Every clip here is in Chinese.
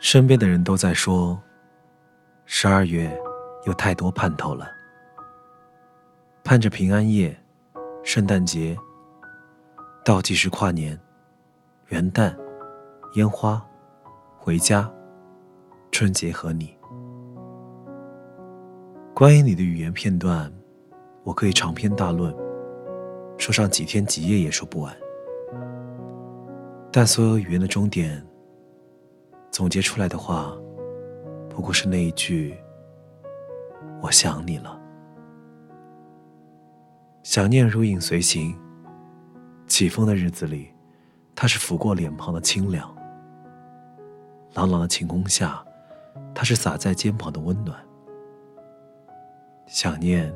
身边的人都在说，十二月有太多盼头了，盼着平安夜、圣诞节、倒计时跨年、元旦、烟花、回家、春节和你。关于你的语言片段，我可以长篇大论，说上几天几夜也说不完。但所有语言的终点。总结出来的话，不过是那一句：“我想你了。”想念如影随形。起风的日子里，它是拂过脸庞的清凉；朗朗的晴空下，它是洒在肩膀的温暖。想念，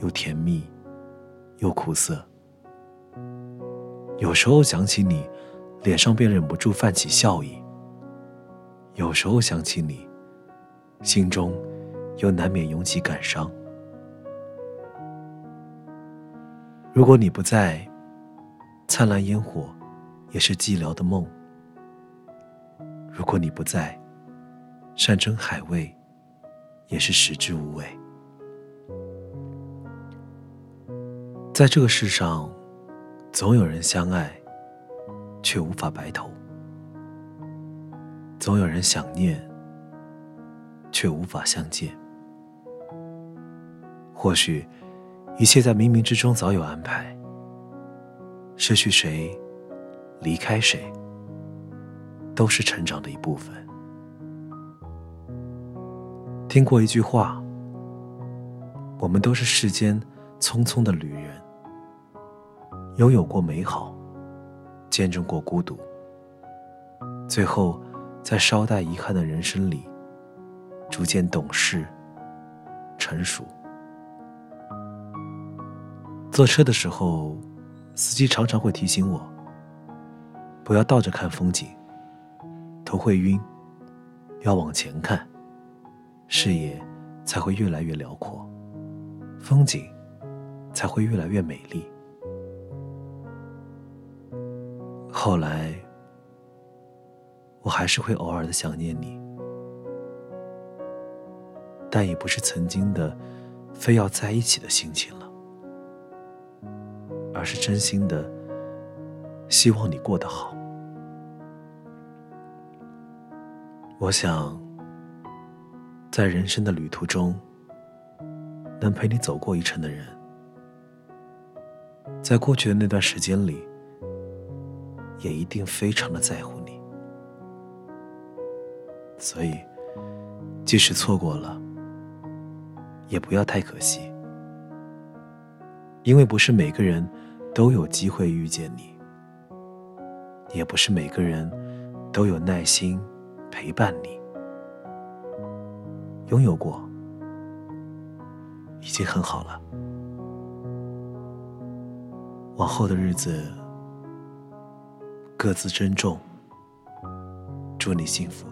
又甜蜜，又苦涩。有时候想起你，脸上便忍不住泛起笑意。有时候想起你，心中又难免涌起感伤。如果你不在，灿烂烟火也是寂寥的梦；如果你不在，山珍海味也是食之无味。在这个世上，总有人相爱，却无法白头。总有人想念，却无法相见。或许，一切在冥冥之中早有安排。失去谁，离开谁，都是成长的一部分。听过一句话：我们都是世间匆匆的旅人，拥有过美好，见证过孤独，最后。在稍带遗憾的人生里，逐渐懂事、成熟。坐车的时候，司机常常会提醒我，不要倒着看风景，头会晕，要往前看，视野才会越来越辽阔，风景才会越来越美丽。后来。我还是会偶尔的想念你，但也不是曾经的非要在一起的心情了，而是真心的希望你过得好。我想，在人生的旅途中，能陪你走过一程的人，在过去的那段时间里，也一定非常的在乎你。所以，即使错过了，也不要太可惜，因为不是每个人都有机会遇见你，也不是每个人都有耐心陪伴你。拥有过，已经很好了。往后的日子，各自珍重。祝你幸福。